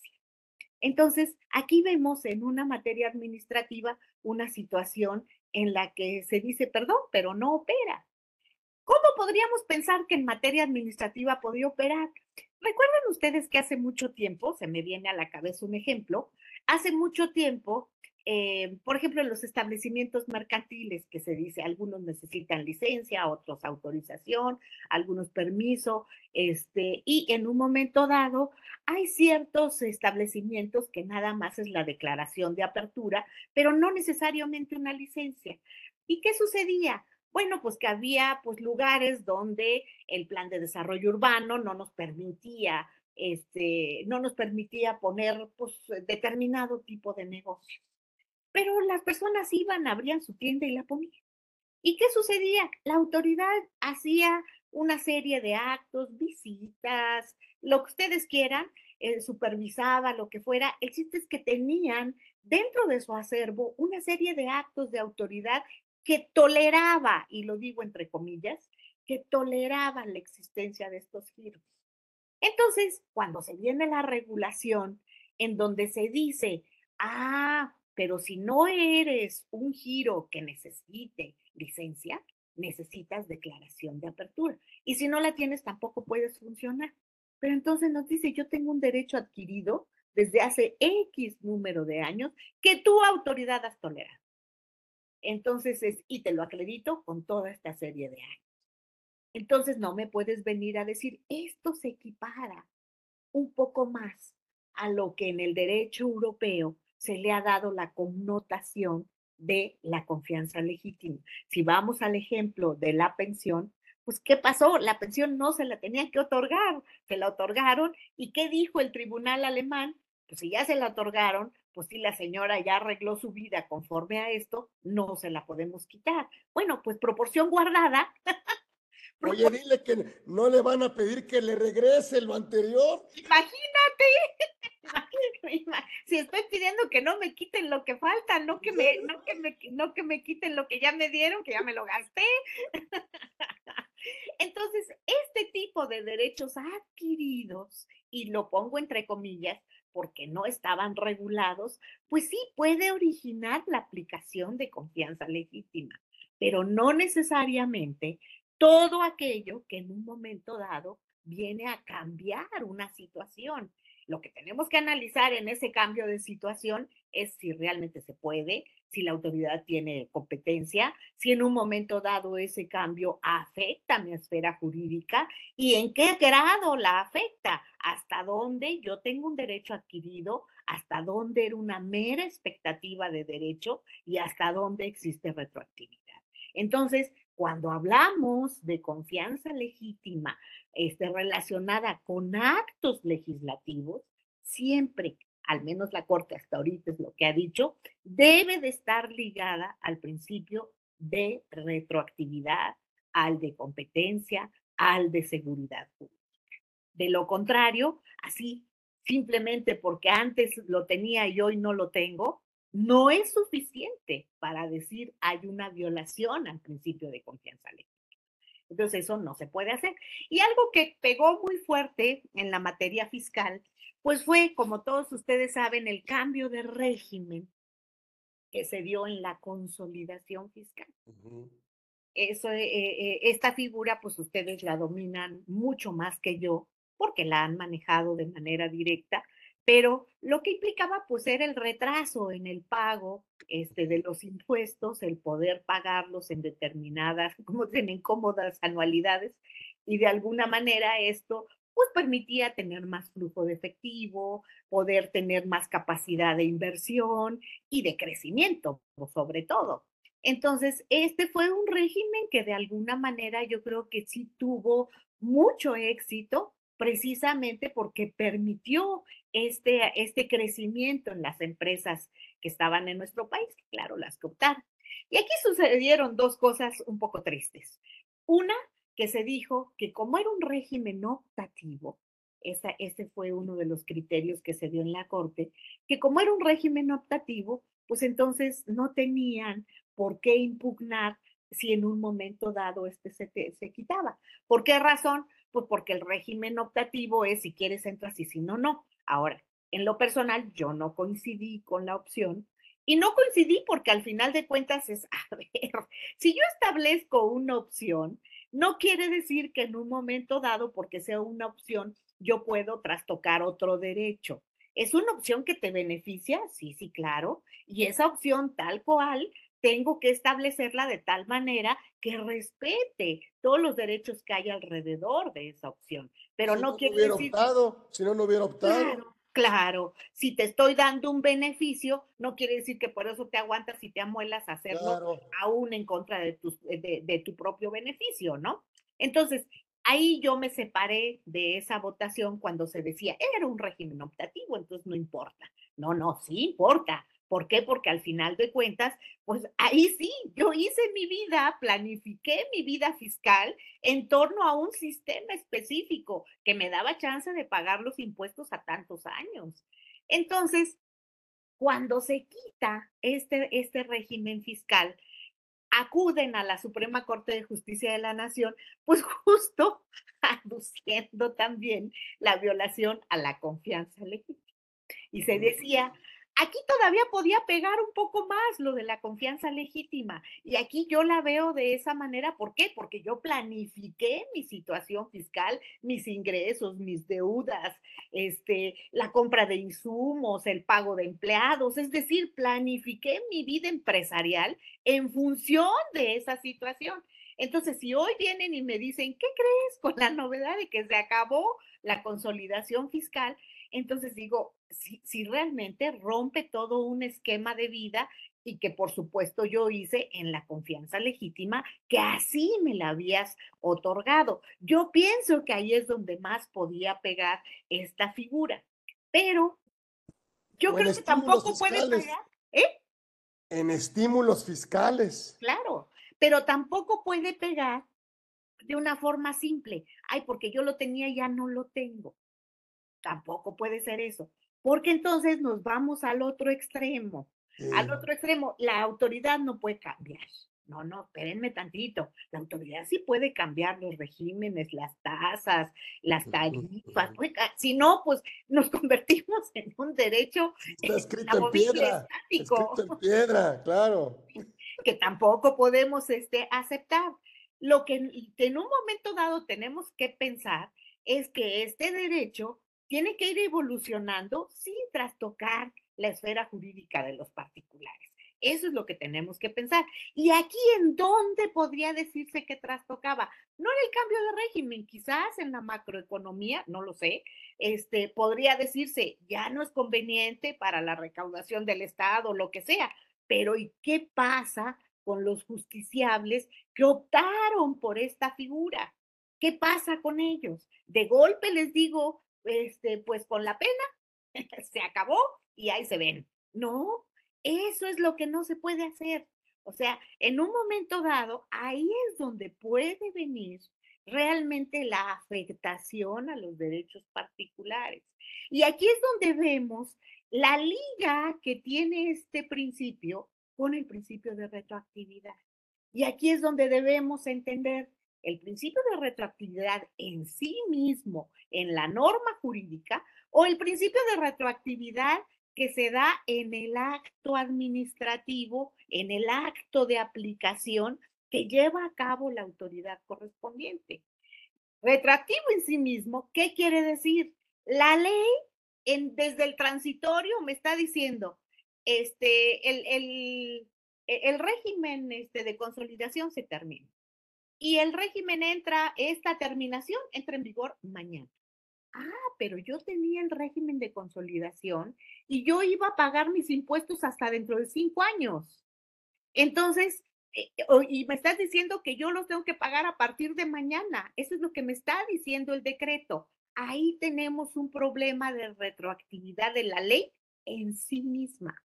Speaker 2: Entonces, aquí vemos en una materia administrativa una situación en la que se dice, perdón, pero no opera. ¿Cómo podríamos pensar que en materia administrativa podría operar? Recuerdan ustedes que hace mucho tiempo, se me viene a la cabeza un ejemplo, hace mucho tiempo eh, por ejemplo, en los establecimientos mercantiles, que se dice, algunos necesitan licencia, otros autorización, algunos permiso, este, y en un momento dado hay ciertos establecimientos que nada más es la declaración de apertura, pero no necesariamente una licencia. ¿Y qué sucedía? Bueno, pues que había pues lugares donde el plan de desarrollo urbano no nos permitía este, no nos permitía poner pues, determinado tipo de negocio. Pero las personas iban, abrían su tienda y la ponían. ¿Y qué sucedía? La autoridad hacía una serie de actos, visitas, lo que ustedes quieran, eh, supervisaba lo que fuera. El chiste que tenían dentro de su acervo una serie de actos de autoridad que toleraba, y lo digo entre comillas, que toleraba la existencia de estos giros. Entonces, cuando se viene la regulación en donde se dice, ah, pero si no eres un giro que necesite licencia, necesitas declaración de apertura. Y si no la tienes, tampoco puedes funcionar. Pero entonces nos dice, yo tengo un derecho adquirido desde hace X número de años que tu autoridad has tolerado. Entonces es, y te lo acredito con toda esta serie de años. Entonces no me puedes venir a decir, esto se equipara un poco más a lo que en el derecho europeo se le ha dado la connotación de la confianza legítima. Si vamos al ejemplo de la pensión, pues ¿qué pasó? La pensión no se la tenía que otorgar, se la otorgaron y ¿qué dijo el tribunal alemán? Pues si ya se la otorgaron, pues si la señora ya arregló su vida conforme a esto, no se la podemos quitar. Bueno, pues proporción guardada.
Speaker 1: Oye, dile que no le van a pedir que le regrese lo anterior.
Speaker 2: Imagínate. si estoy pidiendo que no me quiten lo que falta, no que me, no que me, no que me quiten lo que ya me dieron, que ya me lo gasté. Entonces, este tipo de derechos adquiridos, y lo pongo entre comillas, porque no estaban regulados, pues sí puede originar la aplicación de confianza legítima, pero no necesariamente todo aquello que en un momento dado viene a cambiar una situación. Lo que tenemos que analizar en ese cambio de situación es si realmente se puede, si la autoridad tiene competencia, si en un momento dado ese cambio afecta mi esfera jurídica y en qué grado la afecta, hasta dónde yo tengo un derecho adquirido, hasta dónde era una mera expectativa de derecho y hasta dónde existe retroactividad. Entonces, cuando hablamos de confianza legítima este, relacionada con actos legislativos, siempre, al menos la Corte hasta ahorita es lo que ha dicho, debe de estar ligada al principio de retroactividad, al de competencia, al de seguridad pública. De lo contrario, así, simplemente porque antes lo tenía y hoy no lo tengo, no es suficiente para decir hay una violación al principio de confianza legítima. Entonces eso no se puede hacer. Y algo que pegó muy fuerte en la materia fiscal, pues fue, como todos ustedes saben, el cambio de régimen que se dio en la consolidación fiscal. Eso, eh, eh, esta figura, pues ustedes la dominan mucho más que yo, porque la han manejado de manera directa pero lo que implicaba pues era el retraso en el pago este, de los impuestos, el poder pagarlos en determinadas, como tienen cómodas anualidades, y de alguna manera esto pues permitía tener más flujo de efectivo, poder tener más capacidad de inversión y de crecimiento, sobre todo. Entonces, este fue un régimen que de alguna manera yo creo que sí tuvo mucho éxito precisamente porque permitió este, este crecimiento en las empresas que estaban en nuestro país, claro, las que optaron. Y aquí sucedieron dos cosas un poco tristes. Una, que se dijo que como era un régimen optativo, esa, ese fue uno de los criterios que se dio en la Corte, que como era un régimen optativo, pues entonces no tenían por qué impugnar si en un momento dado este se, se quitaba. ¿Por qué razón? Pues porque el régimen optativo es si quieres entras y si no, no. Ahora, En lo personal, yo no coincidí con la opción y no coincidí porque al final de cuentas es, a ver, si yo establezco una opción, no quiere decir que en un momento dado, porque sea una opción, yo puedo trastocar otro derecho. ¿Es una opción que te beneficia? Sí, sí, claro. Y esa opción tal cual tengo que establecerla de tal manera que respete todos los derechos que hay alrededor de esa opción. Pero no, quiere
Speaker 1: hubiera
Speaker 2: decir...
Speaker 1: optado, si no, no hubiera optado.
Speaker 2: Claro, claro. Si te estoy dando un beneficio, no quiere decir que por eso te aguantas y te amuelas a hacerlo
Speaker 1: Claro.
Speaker 2: aún en contra de tu, de, de tu propio beneficio, ¿no? Entonces, ahí yo me separé de esa votación cuando se decía, era un régimen optativo, entonces no importa. No, no, sí importa. ¿Por qué? Porque al final de cuentas, pues ahí sí, yo hice mi vida, planifiqué mi vida fiscal en torno a un sistema específico que me daba chance de pagar los impuestos a tantos años. Entonces, cuando se quita este, este régimen fiscal, acuden a la Suprema Corte de Justicia de la Nación, pues justo aduciendo también la violación a la confianza legítima. Y se decía, aquí todavía podía pegar un poco más lo de la confianza legítima. Y aquí yo la veo de esa manera. ¿Por qué? Porque yo planifiqué mi situación fiscal, mis ingresos, mis deudas, este, la compra de insumos, el pago de empleados. Es decir, planifiqué mi vida empresarial en función de esa situación. Entonces, si hoy vienen y me dicen, ¿qué crees con la novedad de que se acabó la consolidación fiscal? Entonces digo, si, si, realmente rompe todo un esquema de vida y que por supuesto yo hice en la confianza legítima que así me la habías otorgado. Yo pienso que ahí es donde más podía pegar esta figura, pero yo creo que tampoco puede pegar, ¿eh?
Speaker 1: En estímulos fiscales.
Speaker 2: Claro, pero tampoco puede pegar de una forma simple. Ay, porque yo lo tenía, ya no lo tengo. Tampoco puede ser eso, porque entonces nos vamos al otro extremo. Al otro extremo, la autoridad no puede cambiar. No, no, espérenme tantito. La autoridad sí puede cambiar los regímenes, las tasas, las tarifas. Si no, pues nos convertimos en un derecho
Speaker 1: Está escrito en piedra. Escrito en piedra, claro.
Speaker 2: que tampoco podemos este, aceptar. Lo que, que en un momento dado tenemos que pensar es que este derecho tiene que ir evolucionando sin trastocar la esfera jurídica de los particulares. Eso es lo que tenemos que pensar. ¿Y aquí en dónde podría decirse que trastocaba? No en el cambio de régimen, quizás en la macroeconomía, no lo sé, este, podría decirse, ya no es conveniente para la recaudación del Estado, lo que sea, pero ¿y qué pasa con los justiciables que optaron por esta figura? ¿Qué pasa con ellos? De golpe les digo, este, pues con la pena se acabó y ahí se ven. No, eso es lo que no se puede hacer. O sea, en un momento dado, ahí es donde puede venir realmente la afectación a los derechos particulares. Y aquí es donde vemos la liga que tiene este principio con el principio de retroactividad. Y aquí es donde debemos entender el principio de retroactividad en sí mismo, en la norma jurídica, o el principio de retroactividad que se da en el acto administrativo, en el acto de aplicación que lleva a cabo la autoridad correspondiente. Retroactivo en sí mismo, ¿qué quiere decir? La ley en, desde el transitorio me está diciendo, este, el, el, el régimen este, de consolidación se termina. Y el régimen entra, esta terminación entra en vigor mañana. Ah, pero yo tenía el régimen de consolidación y yo iba a pagar mis impuestos hasta dentro de cinco años. Entonces, eh, y me estás diciendo que yo los tengo que pagar a partir de mañana. Eso es lo que me está diciendo el decreto. Ahí tenemos un problema de retroactividad de la ley en sí misma.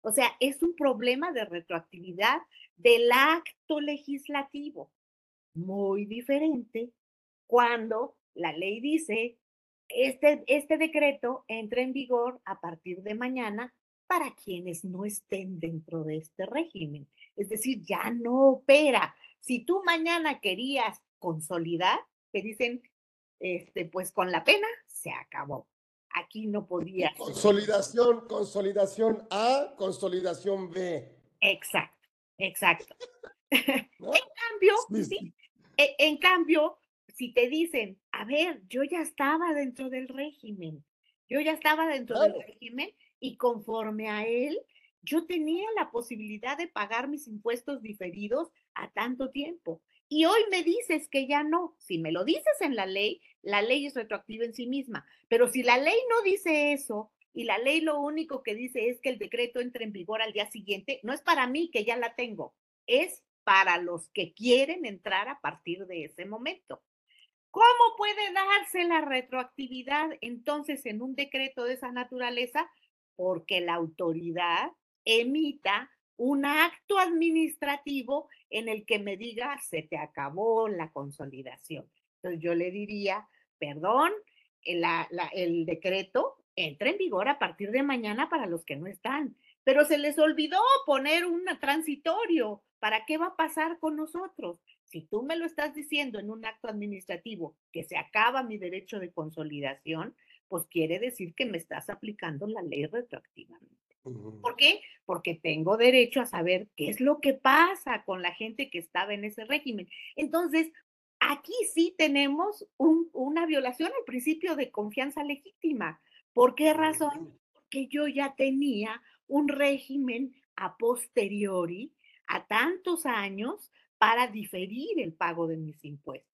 Speaker 2: O sea, es un problema de retroactividad del acto legislativo. Muy diferente cuando la ley dice, este, este decreto entra en vigor a partir de mañana para quienes no estén dentro de este régimen. Es decir, ya no opera. Si tú mañana querías consolidar, te dicen, este, pues con la pena se acabó. aquí no podía.
Speaker 1: Consolidación, consolidación A, consolidación B.
Speaker 2: Exacto, exacto. En cambio, e, en cambio, si te dicen, a ver, yo ya estaba dentro del régimen, yo ya estaba dentro del régimen y conforme a él, yo tenía la posibilidad de pagar mis impuestos diferidos a tanto tiempo. Y hoy me dices que ya no. Si me lo dices en la ley, la ley es retroactiva en sí misma. Pero si la ley no dice eso y la ley lo único que dice es que el decreto entre en vigor al día siguiente, no es para mí que ya la tengo, es para los que quieren entrar a partir de ese momento. ¿Cómo puede darse la retroactividad entonces en un decreto de esa naturaleza? Porque la autoridad emita un acto administrativo en el que me diga, se te acabó la consolidación. Entonces yo le diría, perdón, el, decreto entra en vigor a partir de mañana para los que no están, pero se les olvidó poner un transitorio. ¿Para qué va a pasar con nosotros? Si tú me lo estás diciendo en un acto administrativo que se acaba mi derecho de consolidación, pues quiere decir que me estás aplicando la ley retroactivamente. ¿Por qué? Porque tengo derecho a saber qué es lo que pasa con la gente que estaba en ese régimen. Entonces, aquí sí tenemos una violación al principio de confianza legítima. ¿Por qué razón? Porque yo ya tenía un régimen a posteriori, a tantos años, para diferir el pago de mis impuestos.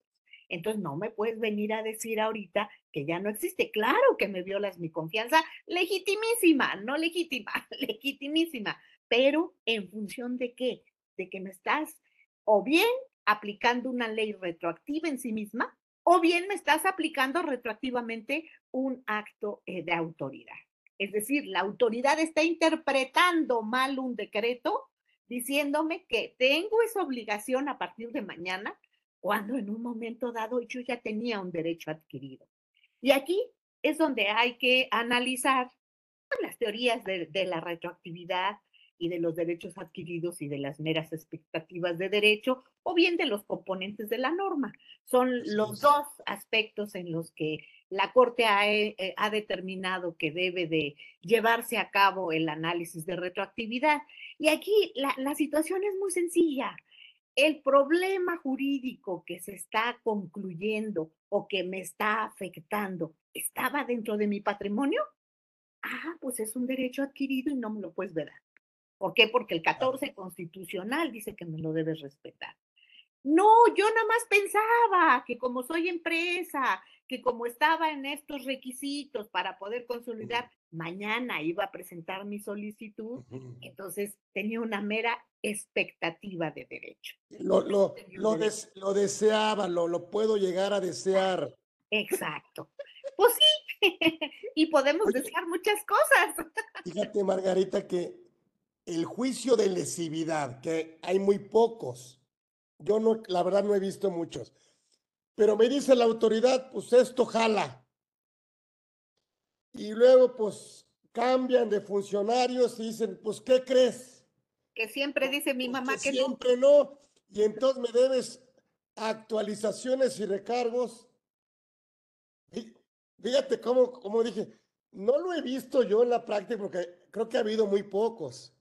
Speaker 2: Entonces no me puedes venir a decir ahorita que ya no existe. Claro que me violas mi confianza, legitimísima, no legítima, legitimísima, pero en función de qué? De que me estás o bien aplicando una ley retroactiva en sí misma, o bien me estás aplicando retroactivamente un acto eh, de autoridad. Es decir, la autoridad está interpretando mal un decreto diciéndome que tengo esa obligación a partir de mañana cuando en un momento dado yo ya tenía un derecho adquirido. Y aquí es donde hay que analizar las teorías de, la retroactividad y de los derechos adquiridos y de las meras expectativas de derecho, o bien de los componentes de la norma. Son los dos aspectos en los que la Corte ha, eh, eh, ha, determinado que debe de llevarse a cabo el análisis de retroactividad. Y aquí la, la situación es muy sencilla el problema jurídico que se está concluyendo o que me está afectando estaba dentro de mi patrimonio, ah, pues es un derecho adquirido y no me lo puedes ver. ¿Por qué? Porque el 14 constitucional dice que me lo debes respetar. No, yo nada más pensaba que como soy empresa, que como estaba en estos requisitos para poder consolidar, mañana iba a presentar mi solicitud, entonces tenía una mera expectativa de derecho.
Speaker 1: Lo, lo, lo, deseaba, lo, lo puedo llegar a desear.
Speaker 2: Exacto. Pues sí, y podemos desear muchas cosas.
Speaker 1: Fíjate, Margarita, que el juicio de lesividad, que hay muy pocos, yo no, la verdad no he visto muchos. Pero me dice la autoridad, pues esto jala. Y luego, pues cambian de funcionarios y dicen, pues, ¿qué crees?
Speaker 2: Que siempre dice mi pues, mamá que,
Speaker 1: siempre no. Y entonces me debes actualizaciones y recargos. Fíjate cómo, como dije, no lo he visto yo en la práctica porque creo que ha habido muy pocos.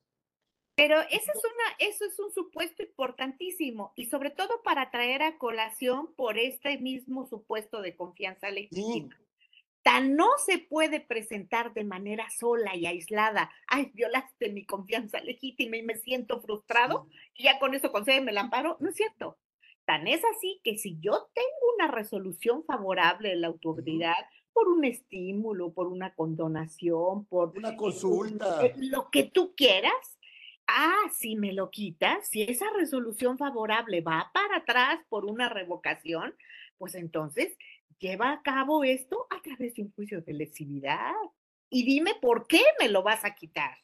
Speaker 2: Pero ese es una, eso es un supuesto importantísimo y sobre todo para traer a colación por este mismo supuesto de confianza legítima. Tan no se puede presentar de manera sola y aislada, ay, violaste mi confianza legítima y me siento frustrado y ya con eso concédeme el amparo, no es cierto. Tan es así que si yo tengo una resolución favorable de la autoridad, por un estímulo, por una condonación, por
Speaker 1: una consulta,
Speaker 2: eh, lo que tú quieras, Ah, si me lo quitas, si esa resolución favorable va para atrás por una revocación, pues entonces lleva a cabo esto a través de un juicio de lesividad. Y dime por qué me lo vas a quitar.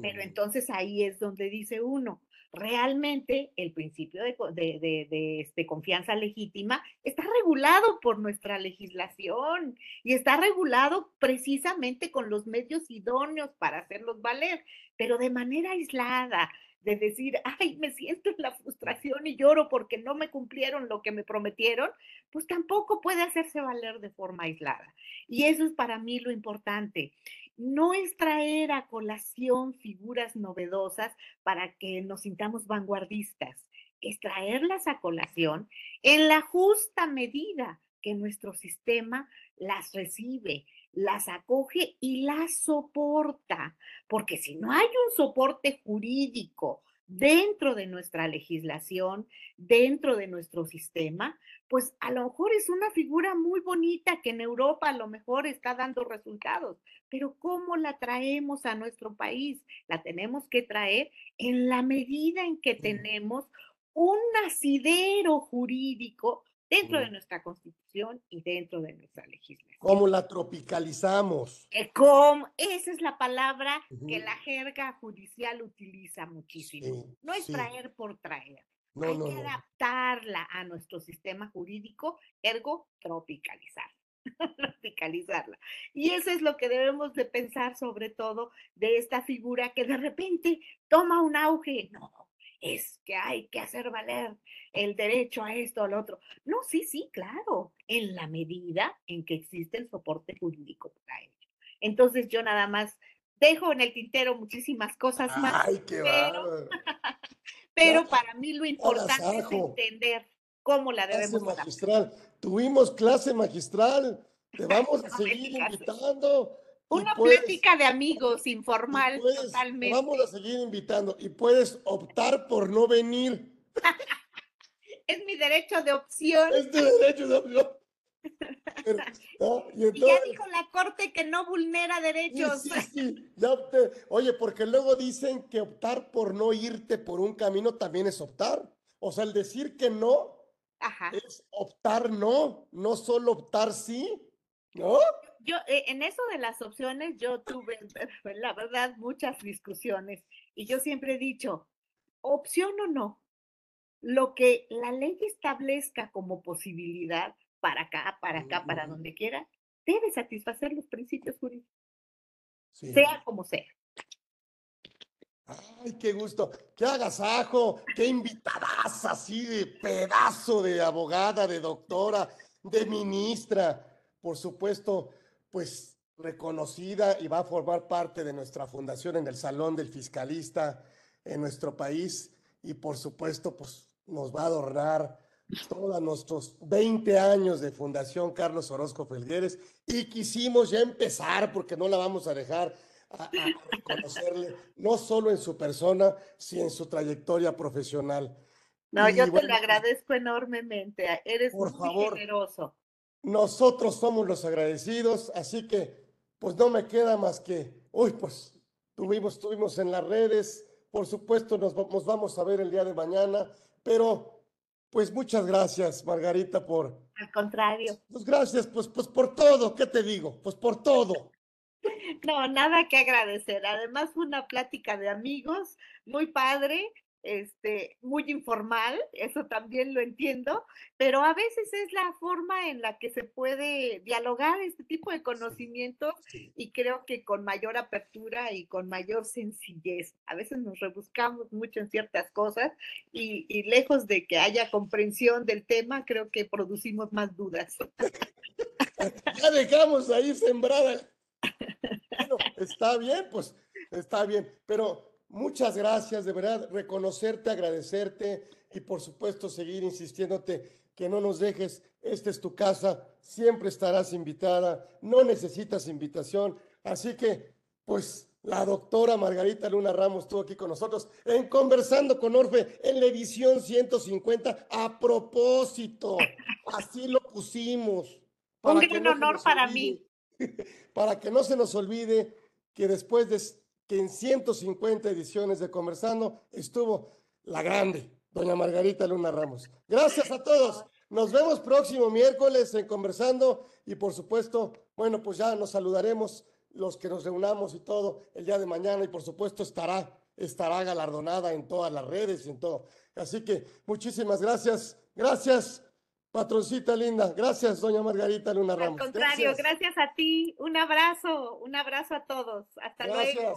Speaker 2: Pero entonces ahí es donde dice uno, realmente el principio de, este, confianza legítima está regulado por nuestra legislación y está regulado precisamente con los medios idóneos para hacerlos valer, pero de manera aislada, de decir, ay, me siento en la frustración y lloro porque no me cumplieron lo que me prometieron, pues tampoco puede hacerse valer de forma aislada. Y eso es para mí lo importante no es traer a colación figuras novedosas para que nos sintamos vanguardistas, es traerlas a colación en la justa medida que nuestro sistema las recibe, las acoge y las soporta, porque si no hay un soporte jurídico dentro de nuestra legislación, dentro de nuestro sistema, pues a lo mejor es una figura muy bonita que en Europa a lo mejor está dando resultados, pero ¿cómo la traemos a nuestro país? La tenemos que traer en la medida en que tenemos un asidero jurídico dentro de nuestra constitución y dentro de nuestra legislación.
Speaker 1: ¿Cómo la tropicalizamos?
Speaker 2: esa es la palabra que la jerga judicial utiliza muchísimo. no es traer por traer. Hay que adaptarla a nuestro sistema jurídico, ergo tropicalizar. tropicalizarla. Y eso es lo que debemos de pensar sobre todo de esta figura que de repente toma un auge. No, es que hay que hacer valer el derecho a esto o al otro. No, sí, sí, claro, en la medida en que existe el soporte jurídico para ello. Entonces yo nada más dejo en el tintero muchísimas cosas más.
Speaker 1: Ay, qué
Speaker 2: pero, pero para mí lo importante es entender cómo la debemos
Speaker 1: clase magistral. Tuvimos clase magistral. Te vamos a seguir invitando.
Speaker 2: Una plática de amigos informal, totalmente.
Speaker 1: Vamos a seguir invitando y puedes optar por no venir.
Speaker 2: es mi derecho de opción.
Speaker 1: Es tu derecho de opción.
Speaker 2: y, ya dijo la corte que no vulnera derechos.
Speaker 1: Sí, sí, oye, porque luego dicen que optar por no irte por un camino también es optar. O sea, el decir que no es optar no, no solo optar sí, ¿no?
Speaker 2: Yo, eh, en eso de las opciones, yo tuve, la verdad, muchas discusiones y yo siempre he dicho, opción o no, lo que la ley establezca como posibilidad para acá, para acá, para donde quiera, debe satisfacer los principios jurídicos, sea como sea.
Speaker 1: Ay, qué gusto, qué agasajo, qué invitadas así de pedazo de abogada, de doctora, de ministra, por supuesto, pues reconocida y va a formar parte de nuestra fundación en el Salón del Fiscalista en nuestro país y por supuesto, pues nos va a adornar todos nuestros 20 años de Fundación Carlos Orozco Felgueres y quisimos ya empezar porque no la vamos a dejar a, reconocerle, no solo en su persona, sino en su trayectoria profesional.
Speaker 2: No, yo te lo agradezco enormemente, eres por muy favor, generoso.
Speaker 1: Nosotros somos los agradecidos, así que pues no me queda más que, uy, pues tuvimos, tuvimos en las redes, por supuesto nos, nos vamos a ver el día de mañana, pero pues muchas gracias, Margarita, por...
Speaker 2: Al contrario.
Speaker 1: Pues gracias, pues, pues por todo, ¿qué te digo? Pues por todo.
Speaker 2: No, nada que agradecer. Además, fue una plática de amigos muy padre este, muy informal, eso también lo entiendo, pero a veces es la forma en la que se puede dialogar este tipo de conocimientos y creo que con mayor apertura y con mayor sencillez. A veces nos rebuscamos mucho en ciertas cosas y, y lejos de que haya comprensión del tema, creo que producimos más dudas.
Speaker 1: ya dejamos ahí sembrada. Bueno, está bien, pues está bien, pero Muchas gracias, de verdad, reconocerte, agradecerte y por supuesto seguir insistiéndote que no nos dejes. Esta es tu casa, siempre estarás invitada, no necesitas invitación. Así que, pues, la doctora Margarita Luna Ramos estuvo aquí con nosotros en Conversando con Orfe en la edición 150. A propósito, así lo pusimos.
Speaker 2: Un gran honor para mí.
Speaker 1: Para que no se nos olvide que después de que en 150 ediciones de Conversando estuvo la grande, doña Margarita Luna Ramos. Gracias a todos. Nos vemos próximo miércoles en Conversando y por supuesto, bueno, pues ya nos saludaremos los que nos reunamos y todo el día de mañana y por supuesto estará estará galardonada en todas las redes y en todo. Así que muchísimas gracias. Gracias, patroncita linda. Gracias, doña Margarita Luna Ramos.
Speaker 2: Al contrario, gracias, a ti. Un abrazo, un abrazo a todos. Hasta luego.